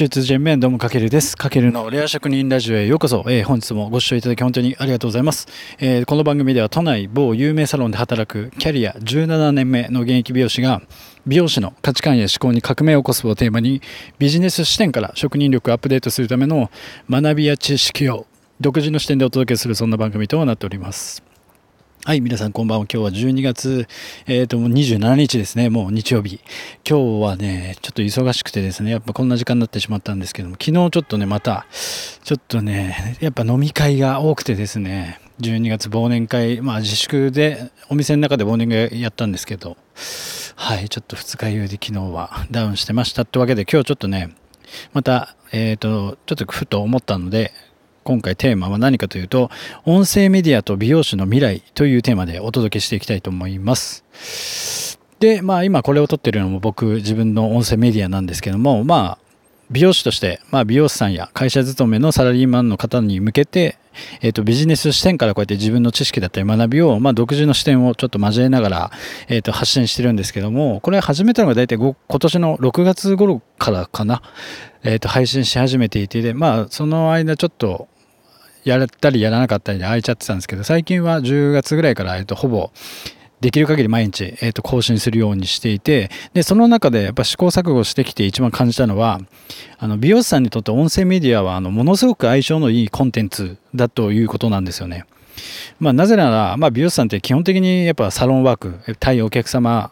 中通人面どうもかけるです。かけるのレア職人ラジオへようこそ。えー、本日もご視聴いただき本当にありがとうございます、えー、この番組では都内某有名サロンで働くキャリア17年目の現役美容師が美容師の価値観や思考に革命を起こすをテーマにビジネス視点から職人力をアップデートするための学びや知識を独自の視点でお届けするそんな番組となっております。はい、皆さんこんばんは。今日は12月、えっ、ー、と、27日ですね。もう日曜日。今日はね、ちょっと忙しくてですね、やっぱこんな時間になってしまったんですけども、昨日ちょっとね、また、ちょっとね、やっぱ飲み会が多くてですね、12月忘年会、まあ自粛で、お店の中で忘年会やったんですけど、はい、ちょっと二日酔いで昨日はダウンしてましたってわけで、今日ちょっとね、また、えっ、ー、と、ちょっとふと思ったので、今回テーマは何かというと、音声メディアと美容師の未来というテーマでお届けしていきたいと思います。で、まあ今これを撮ってるのも僕自分の音声メディアなんですけども、まあ美容師として、まあ美容師さんや会社勤めのサラリーマンの方に向けて、え、ー、と、ビジネス視点からこうやって自分の知識だったり学びを、まあ、独自の視点をちょっと交えながら、え、ー、と、発信してるんですけども、これ始めたのが大体今年の6月頃からかな、え、ー、と、配信し始めていて、で、まあ、その間ちょっと、やったりやらなかったりで空いちゃってたんですけど、最近は10月ぐらいから、えっと、ほぼ、できる限り毎日、えっと、更新するようにしていて、で、その中でやっぱ試行錯誤してきて一番感じたのは、あの、美容師さんにとって音声メディアは、あの、ものすごく相性のいいコンテンツだということなんですよね。まあ、なぜなら、まあ、美容師さんって基本的にやっぱサロンワーク、対お客様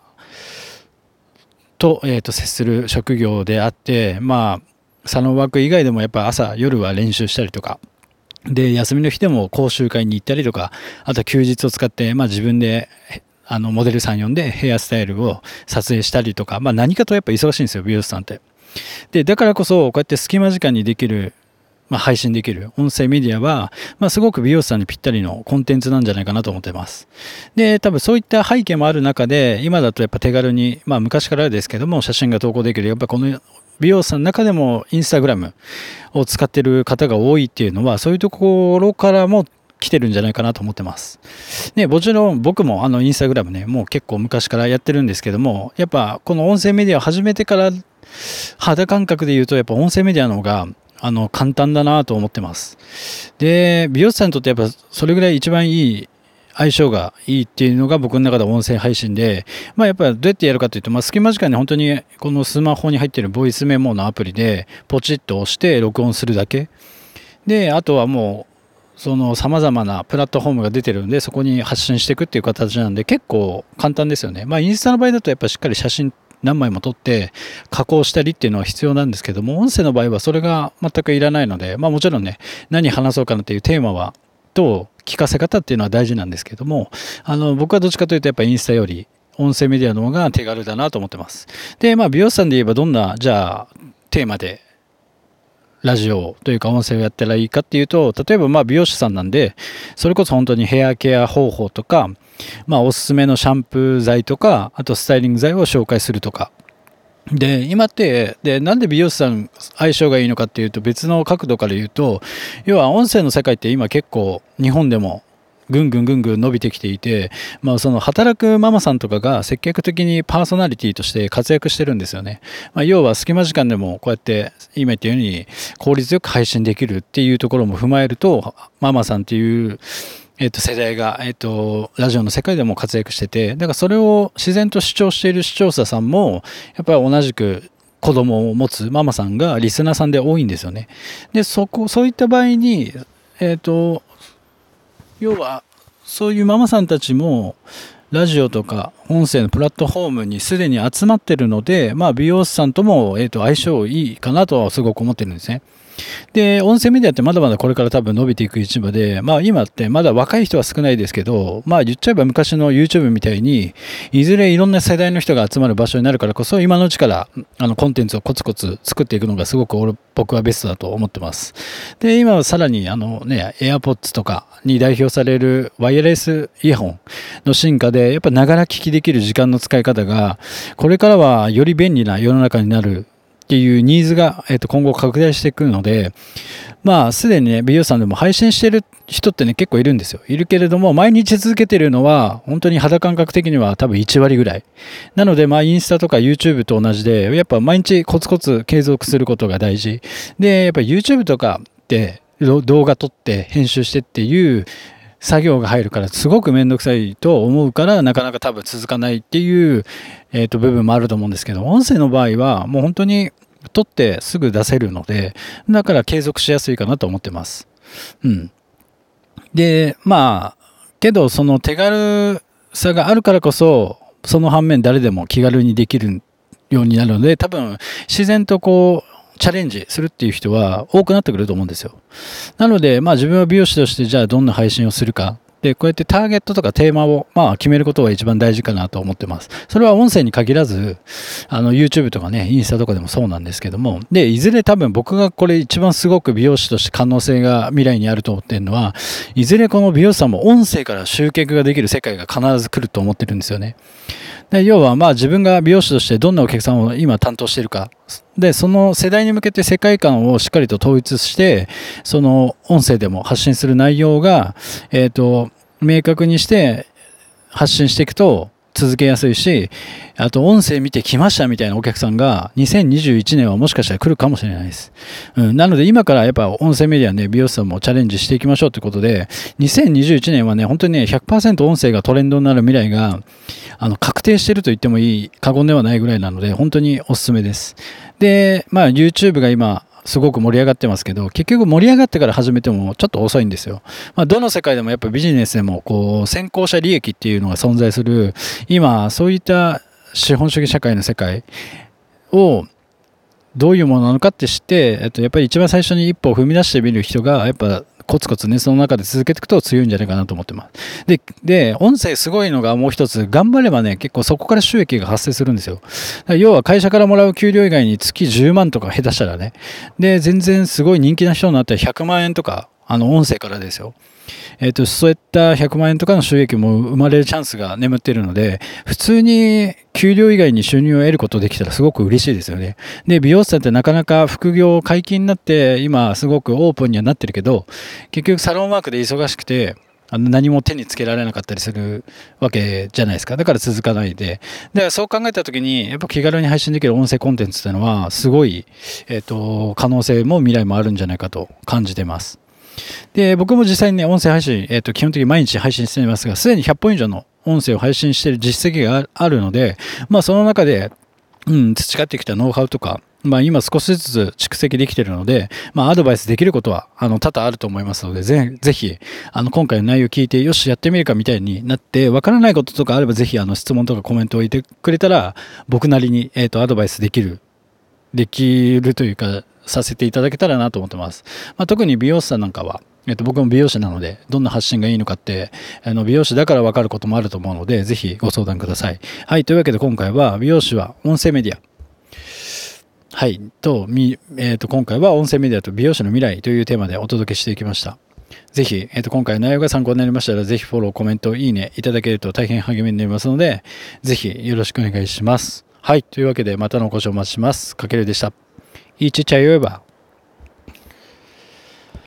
と、えっ、と、接する職業であって、まあ、サロンワーク以外でもやっぱ朝、夜は練習したりとか、で、休みの日でも講習会に行ったりとか、あと休日を使って、まあ自分で、あの、モデルさん呼んでヘアスタイルを撮影したりとか、まあ何かとやっぱ忙しいんですよ、美容師さんって。で、だからこそ、こうやって隙間時間にできる、まあ、配信できる音声メディアは、まあ、すごく美容師さんにぴったりのコンテンツなんじゃないかなと思ってます。で、多分そういった背景もある中で、今だとやっぱ手軽に、まあ昔からですけども、写真が投稿できる、やっぱこの美容師さんの中でもインスタグラムを使ってる方が多いっていうのは、そういうところからも来てるんじゃないかなと思ってます。ね、もちろん僕もあのインスタグラムね、もう結構昔からやってるんですけども、やっぱこの音声メディアを始めてから肌感覚で言うとやっぱ音声メディアの方があの簡単だなと思ってます。で、美容師さんにとってやっぱそれぐらい一番いい相性がいいっていうのが僕の中で音声配信で、まあやっぱどうやってやるかというと、まあ隙間時間に本当にこのスマホに入ってるボイスメモのアプリでポチッと押して録音するだけ。で、あとはもうその様々なプラットフォームが出てるんで、そこに発信していくっていう形なんで、結構簡単ですよね。まあ、インスタの場合だとやっぱしっかり写真何枚も撮って加工したりっていうのは必要なんですけども、音声の場合はそれが全くいらないので、まあもちろんね、何話そうかなっていうテーマは、と、聞かせ方っていうのは大事なんですけども、あの、僕はどっちかというとやっぱインスタより音声メディアの方が手軽だなと思ってます。で、まあ美容師さんで言えばどんな、じゃあ、テーマでラジオというか音声をやったらいいかっていうと、例えばまあ美容師さんなんで、それこそ本当にヘアケア方法とか、まあおすすめのシャンプー剤とか、あとスタイリング剤を紹介するとか、で、今って、で、なんで美容師さん相性がいいのかっていうと別の角度から言うと、要は音声の世界って今結構日本でもぐんぐんぐんぐん伸びてきていて、まあその働くママさんとかが積極的にパーソナリティとして活躍してるんですよね。まあ要は隙間時間でもこうやって今言ったように効率よく配信できるっていうところも踏まえると、ママさんっていうえっ、と、世代が、えっ、と、ラジオの世界でも活躍してて、だからそれを自然と主張している視聴者さんも、やっぱり同じく子供を持つママさんがリスナーさんで多いんですよね。で、そこ、そういった場合に、えっ、と、要は、そういうママさんたちも、ラジオとか音声のプラットフォームにすでに集まってるので、まあ、美容師さんとも、えっ、と、相性いいかなとはすごく思ってるんですね。で、音声メディアってまだまだこれから多分伸びていく一部で、まあ今ってまだ若い人は少ないですけど、まあ言っちゃえば昔の YouTube みたいに、いずれいろんな世代の人が集まる場所になるからこそ、今のうちからあのコンテンツをコツコツ作っていくのがすごく僕はベストだと思ってます。で、今はさらにあのね、AirPods とかに代表されるワイヤレスイヤホンの進化で、やっぱながら聞きできる時間の使い方が、これからはより便利な世の中になるっていうニーズが、えっと、今後拡大していくので、まあ、すでにね、美容師さんでも配信してる人ってね、結構いるんですよ。いるけれども、毎日続けてるのは、本当に肌感覚的には多分1割ぐらい。なので、まあ、インスタとか YouTube と同じで、やっぱ毎日コツコツ継続することが大事。で、やっぱ YouTube とかって動画撮って編集してっていう作業が入るからすごくめんどくさいと思うからなかなか多分続かないっていう、えー、と部分もあると思うんですけど音声の場合はもう本当に撮ってすぐ出せるのでだから継続しやすいかなと思ってます。うん。でまあけどその手軽さがあるからこそその反面誰でも気軽にできるようになるので多分自然とこうチャレンジするっていう人は多くなってくると思うんですよ。なので、まあ自分は美容師としてじゃあどんな配信をするか。で、こうやってターゲットとかテーマを、まあ決めることが一番大事かなと思ってます。それは音声に限らず、あの YouTube とかね、インスタとかでもそうなんですけども、で、いずれ多分僕がこれ一番すごく美容師として可能性が未来にあると思ってるのは、いずれこの美容師さんも音声から集客ができる世界が必ず来ると思ってるんですよね。で要はまあ自分が美容師としてどんなお客さんを今担当しているかでその世代に向けて世界観をしっかりと統一してその音声でも発信する内容が、えーと明確にして発信していくと続けやすいし、あと音声見て来ましたみたいなお客さんが2021年はもしかしたら来るかもしれないです。うん、なので今からやっぱ音声メディアね、美容師さんもチャレンジしていきましょうということで、2021年はね、本当にね、100%音声がトレンドになる未来が、あの、確定してると言ってもいい過言ではないぐらいなので、本当におすすめです。で、まあ YouTube が今、すごく盛り上がってますけど、結局盛り上がってから始めてもちょっと遅いんですよ。まあ、どの世界でもやっぱビジネスでも、こう、先行者利益っていうのが存在する、今、そういった資本主義社会の世界を、どういうものなのかって知って、えっと、やっぱり一番最初に一歩を踏み出してみる人が、やっぱコツコツね、その中で続けていくと強いんじゃないかなと思ってます。で、で、音声すごいのがもう一つ、頑張ればね、結構そこから収益が発生するんですよ。要は会社からもらう給料以外に月10万とか下手したらね。で、全然すごい人気な人になったら100万円とか、あの、音声からですよ。えっ、ー、と、そういった100万円とかの収益も生まれるチャンスが眠っているので、普通に給料以外に収入を得ることできたらすごく嬉しいですよね。で、美容師さんってなかなか副業解禁になって、今すごくオープンにはなってるけど、結局サロンワークで忙しくて、あの何も手につけられなかったりするわけじゃないですか。だから続かないで。だからそう考えた時に、やっぱ気軽に配信できる音声コンテンツっていうのは、すごい、えっ、ー、と、可能性も未来もあるんじゃないかと感じてます。で、僕も実際にね、音声配信、えっ、ー、と、基本的に毎日配信していますが、すでに100本以上の音声を配信している実績があるので、まあ、その中で、うん、培ってきたノウハウとか、まあ、今少しずつ蓄積できているので、まあ、アドバイスできることは、あの、多々あると思いますので、ぜぜひ、あの、今回の内容を聞いて、よし、やってみるかみたいになって、わからないこととかあれば、ぜひ、あの、質問とかコメントを置いてくれたら、僕なりに、えっ、ー、と、アドバイスできる、できるというか、させていただけたらなと思ってます。まあ、特に美容師さんなんかは、えっと、僕も美容師なので、どんな発信がいいのかって、あの美容師だから分かることもあると思うので、ぜひご相談ください。はい、というわけで今回は、美容師は音声メディア。はい、と、みえっと、今回は音声メディアと美容師の未来というテーマでお届けしていきました。ぜひ、えっと、今回の内容が参考になりましたら、ぜひフォロー、コメント、いいねいただけると大変励みになりますので、ぜひよろしくお願いします。はい、というわけでまたのご視聴お待ちします。かけるでした。いちちゃよえば。